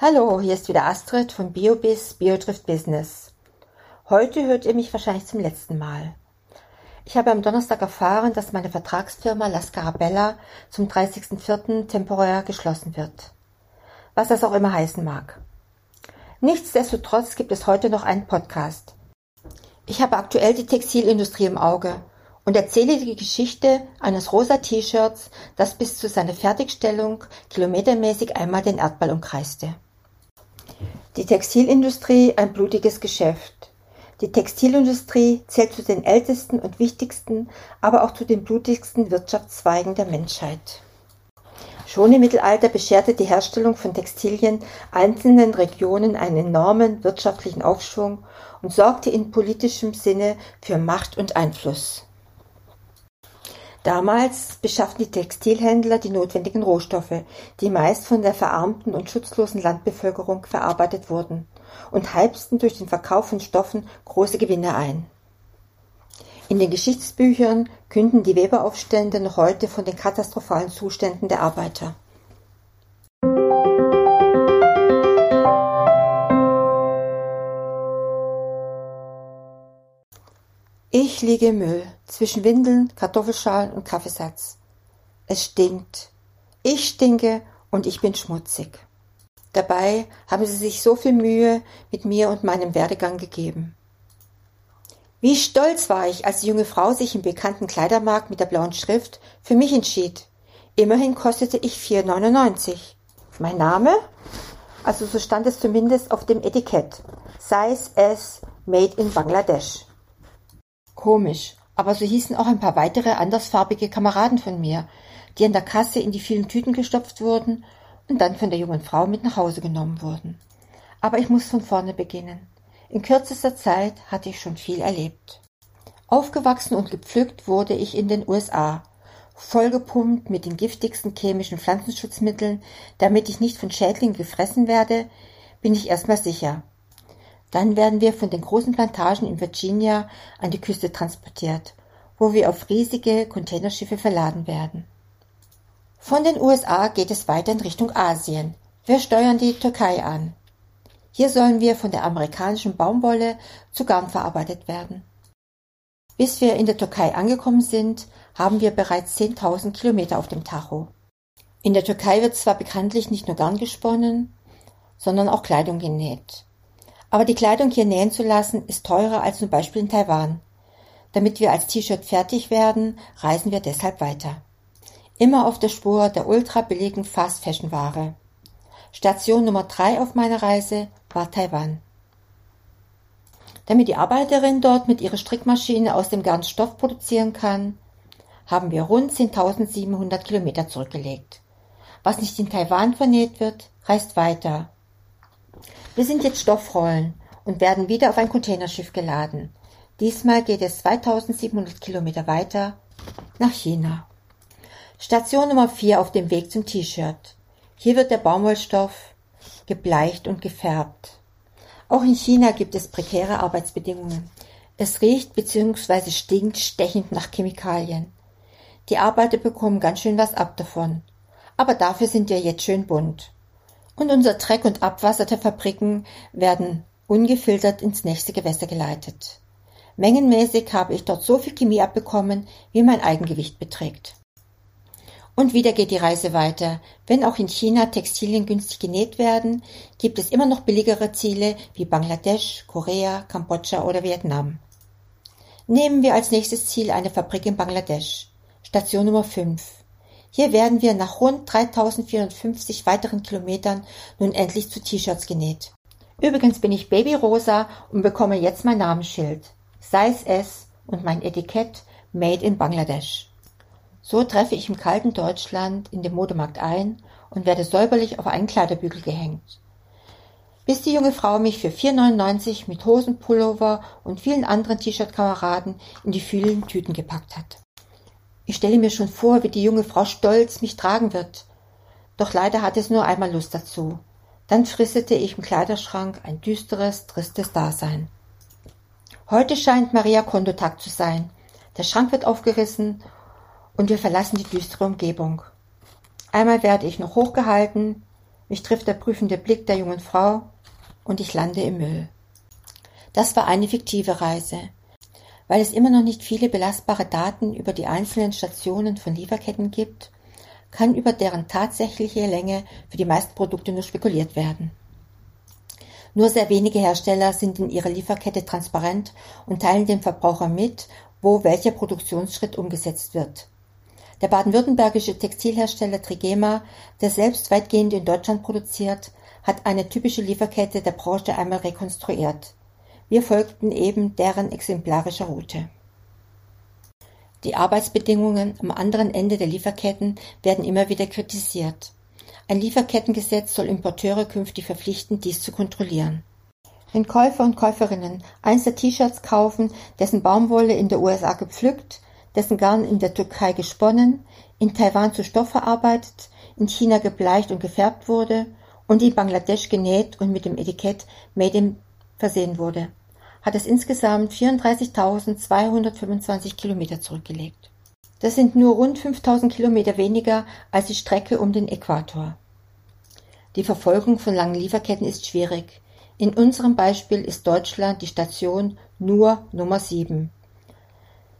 Hallo, hier ist wieder Astrid von BioBiz Biodrift Business. Heute hört ihr mich wahrscheinlich zum letzten Mal. Ich habe am Donnerstag erfahren, dass meine Vertragsfirma La Scarabella zum 30.04. temporär geschlossen wird. Was das auch immer heißen mag. Nichtsdestotrotz gibt es heute noch einen Podcast. Ich habe aktuell die Textilindustrie im Auge und erzähle die Geschichte eines rosa T-Shirts, das bis zu seiner Fertigstellung kilometermäßig einmal den Erdball umkreiste. Die Textilindustrie ein blutiges Geschäft. Die Textilindustrie zählt zu den ältesten und wichtigsten, aber auch zu den blutigsten Wirtschaftszweigen der Menschheit. Schon im Mittelalter bescherte die Herstellung von Textilien einzelnen Regionen einen enormen wirtschaftlichen Aufschwung und sorgte in politischem Sinne für Macht und Einfluss. Damals beschafften die Textilhändler die notwendigen Rohstoffe, die meist von der verarmten und schutzlosen Landbevölkerung verarbeitet wurden, und heimsten durch den Verkauf von Stoffen große Gewinne ein. In den Geschichtsbüchern künden die Weberaufstände noch heute von den katastrophalen Zuständen der Arbeiter. Ich liege im Müll zwischen Windeln, Kartoffelschalen und Kaffeesatz. Es stinkt. Ich stinke und ich bin schmutzig. Dabei haben sie sich so viel Mühe mit mir und meinem Werdegang gegeben. Wie stolz war ich, als die junge Frau sich im bekannten Kleidermarkt mit der blauen Schrift für mich entschied. Immerhin kostete ich 4,99. Mein Name? Also so stand es zumindest auf dem Etikett. Size S, made in Bangladesch. Komisch, aber so hießen auch ein paar weitere andersfarbige Kameraden von mir, die an der Kasse in die vielen Tüten gestopft wurden und dann von der jungen Frau mit nach Hause genommen wurden. Aber ich muss von vorne beginnen. In kürzester Zeit hatte ich schon viel erlebt. Aufgewachsen und gepflückt wurde ich in den USA, vollgepumpt mit den giftigsten chemischen Pflanzenschutzmitteln, damit ich nicht von Schädlingen gefressen werde, bin ich erstmal sicher. Dann werden wir von den großen Plantagen in Virginia an die Küste transportiert, wo wir auf riesige Containerschiffe verladen werden. Von den USA geht es weiter in Richtung Asien. Wir steuern die Türkei an. Hier sollen wir von der amerikanischen Baumwolle zu Garn verarbeitet werden. Bis wir in der Türkei angekommen sind, haben wir bereits 10.000 Kilometer auf dem Tacho. In der Türkei wird zwar bekanntlich nicht nur Garn gesponnen, sondern auch Kleidung genäht. Aber die Kleidung hier nähen zu lassen, ist teurer als zum Beispiel in Taiwan. Damit wir als T-Shirt fertig werden, reisen wir deshalb weiter. Immer auf der Spur der ultra billigen Fast-Fashion-Ware. Station Nummer drei auf meiner Reise war Taiwan. Damit die Arbeiterin dort mit ihrer Strickmaschine aus dem Garn Stoff produzieren kann, haben wir rund 10.700 Kilometer zurückgelegt. Was nicht in Taiwan vernäht wird, reist weiter wir sind jetzt Stoffrollen und werden wieder auf ein Containerschiff geladen. Diesmal geht es 2700 Kilometer weiter nach China. Station Nummer 4 auf dem Weg zum T-Shirt. Hier wird der Baumwollstoff gebleicht und gefärbt. Auch in China gibt es prekäre Arbeitsbedingungen. Es riecht bzw. stinkt stechend nach Chemikalien. Die Arbeiter bekommen ganz schön was ab davon. Aber dafür sind wir jetzt schön bunt. Und unser Dreck und Abwasser der Fabriken werden ungefiltert ins nächste Gewässer geleitet. Mengenmäßig habe ich dort so viel Chemie abbekommen, wie mein Eigengewicht beträgt. Und wieder geht die Reise weiter. Wenn auch in China Textilien günstig genäht werden, gibt es immer noch billigere Ziele wie Bangladesch, Korea, Kambodscha oder Vietnam. Nehmen wir als nächstes Ziel eine Fabrik in Bangladesch. Station Nummer 5. Hier werden wir nach rund 3450 weiteren Kilometern nun endlich zu T-Shirts genäht. Übrigens bin ich Babyrosa und bekomme jetzt mein Namensschild. Size S und mein Etikett Made in Bangladesch. So treffe ich im kalten Deutschland in dem Modemarkt ein und werde säuberlich auf einen Kleiderbügel gehängt. Bis die junge Frau mich für 4,99 mit Hosenpullover und vielen anderen T-Shirt-Kameraden in die vielen Tüten gepackt hat. Ich stelle mir schon vor, wie die junge Frau stolz mich tragen wird. Doch leider hatte es nur einmal Lust dazu. Dann fristete ich im Kleiderschrank ein düsteres, tristes Dasein. Heute scheint Maria Kondo-Tag zu sein. Der Schrank wird aufgerissen und wir verlassen die düstere Umgebung. Einmal werde ich noch hochgehalten, mich trifft der prüfende Blick der jungen Frau und ich lande im Müll. Das war eine fiktive Reise. Weil es immer noch nicht viele belastbare Daten über die einzelnen Stationen von Lieferketten gibt, kann über deren tatsächliche Länge für die meisten Produkte nur spekuliert werden. Nur sehr wenige Hersteller sind in ihrer Lieferkette transparent und teilen dem Verbraucher mit, wo welcher Produktionsschritt umgesetzt wird. Der baden-württembergische Textilhersteller Trigema, der selbst weitgehend in Deutschland produziert, hat eine typische Lieferkette der Branche einmal rekonstruiert. Wir folgten eben deren exemplarischer Route. Die Arbeitsbedingungen am anderen Ende der Lieferketten werden immer wieder kritisiert. Ein Lieferkettengesetz soll Importeure künftig verpflichten, dies zu kontrollieren. Wenn Käufer und Käuferinnen einzelne T-Shirts kaufen, dessen Baumwolle in der USA gepflückt, dessen Garn in der Türkei gesponnen, in Taiwan zu Stoff verarbeitet, in China gebleicht und gefärbt wurde und in Bangladesch genäht und mit dem Etikett Made in versehen wurde, hat es insgesamt 34.225 Kilometer zurückgelegt. Das sind nur rund 5000 Kilometer weniger als die Strecke um den Äquator. Die Verfolgung von langen Lieferketten ist schwierig. In unserem Beispiel ist Deutschland die Station nur Nummer 7.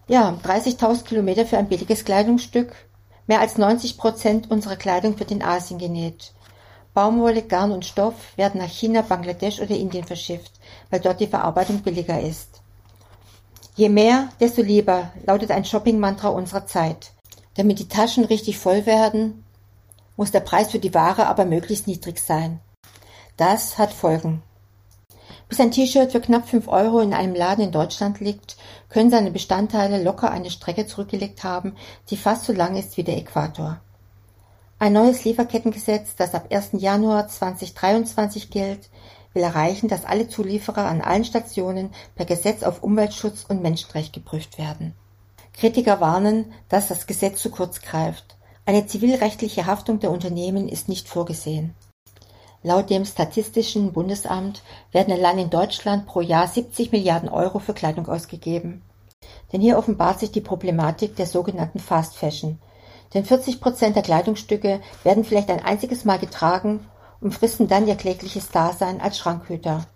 Ja, 30.000 Kilometer für ein billiges Kleidungsstück. Mehr als 90 Prozent unserer Kleidung wird in Asien genäht. Baumwolle, Garn und Stoff werden nach China, Bangladesch oder Indien verschifft, weil dort die Verarbeitung billiger ist. Je mehr, desto lieber, lautet ein Shopping-Mantra unserer Zeit. Damit die Taschen richtig voll werden, muss der Preis für die Ware aber möglichst niedrig sein. Das hat Folgen. Bis ein T-Shirt für knapp fünf Euro in einem Laden in Deutschland liegt, können seine Bestandteile locker eine Strecke zurückgelegt haben, die fast so lang ist wie der Äquator. Ein neues Lieferkettengesetz, das ab 1. Januar 2023 gilt, will erreichen, dass alle Zulieferer an allen Stationen per Gesetz auf Umweltschutz und Menschenrecht geprüft werden. Kritiker warnen, dass das Gesetz zu kurz greift. Eine zivilrechtliche Haftung der Unternehmen ist nicht vorgesehen. Laut dem Statistischen Bundesamt werden allein in Deutschland pro Jahr 70 Milliarden Euro für Kleidung ausgegeben. Denn hier offenbart sich die Problematik der sogenannten Fast Fashion, denn 40 Prozent der Kleidungsstücke werden vielleicht ein einziges Mal getragen und fristen dann ihr klägliches Dasein als Schrankhüter.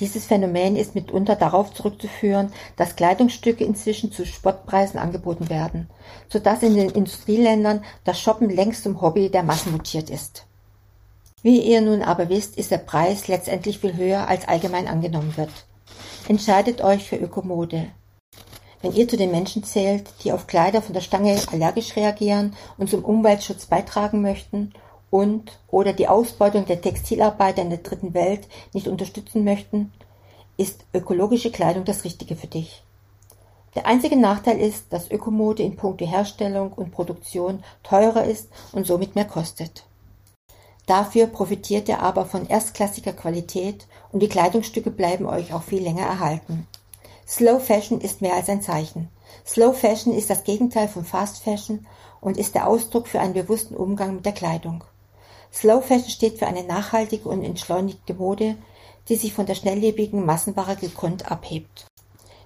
Dieses Phänomen ist mitunter darauf zurückzuführen, dass Kleidungsstücke inzwischen zu Spottpreisen angeboten werden, so dass in den Industrieländern das Shoppen längst zum Hobby der Massen mutiert ist. Wie ihr nun aber wisst, ist der Preis letztendlich viel höher, als allgemein angenommen wird. Entscheidet euch für Ökomode. Wenn ihr zu den Menschen zählt, die auf Kleider von der Stange allergisch reagieren und zum Umweltschutz beitragen möchten und oder die Ausbeutung der Textilarbeiter in der dritten Welt nicht unterstützen möchten, ist ökologische Kleidung das Richtige für dich. Der einzige Nachteil ist, dass Ökomode in puncto Herstellung und Produktion teurer ist und somit mehr kostet. Dafür profitiert ihr aber von erstklassiger Qualität und die Kleidungsstücke bleiben euch auch viel länger erhalten. Slow Fashion ist mehr als ein Zeichen. Slow Fashion ist das Gegenteil von Fast Fashion und ist der Ausdruck für einen bewussten Umgang mit der Kleidung. Slow Fashion steht für eine nachhaltige und entschleunigte Mode, die sich von der schnelllebigen Massenware gekonnt abhebt.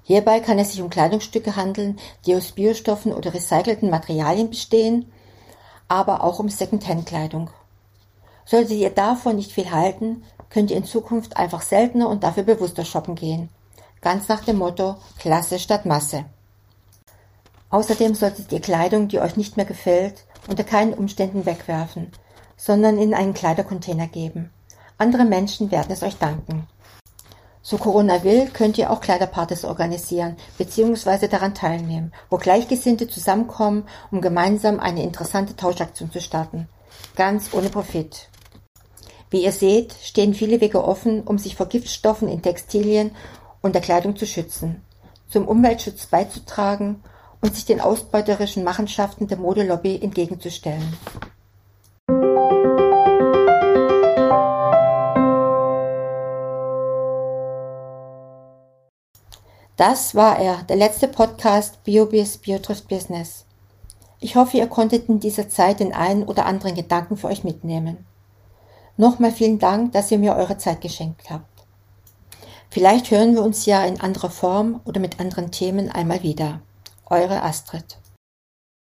Hierbei kann es sich um Kleidungsstücke handeln, die aus Biostoffen oder recycelten Materialien bestehen, aber auch um Second-Hand-Kleidung. Solltet ihr davon nicht viel halten, könnt ihr in Zukunft einfach seltener und dafür bewusster shoppen gehen ganz nach dem Motto Klasse statt Masse. Außerdem solltet ihr Kleidung, die euch nicht mehr gefällt, unter keinen Umständen wegwerfen, sondern in einen Kleidercontainer geben. Andere Menschen werden es euch danken. So Corona will, könnt ihr auch Kleiderpartys organisieren bzw. daran teilnehmen, wo Gleichgesinnte zusammenkommen, um gemeinsam eine interessante Tauschaktion zu starten. Ganz ohne Profit. Wie ihr seht, stehen viele Wege offen, um sich vor Giftstoffen in Textilien und der Kleidung zu schützen, zum Umweltschutz beizutragen und sich den ausbeuterischen Machenschaften der Modelobby entgegenzustellen. Das war er, der letzte Podcast BioBiz Biotrifft Business. Ich hoffe, ihr konntet in dieser Zeit den einen oder anderen Gedanken für euch mitnehmen. Nochmal vielen Dank, dass ihr mir eure Zeit geschenkt habt. Vielleicht hören wir uns ja in anderer Form oder mit anderen Themen einmal wieder. Eure Astrid.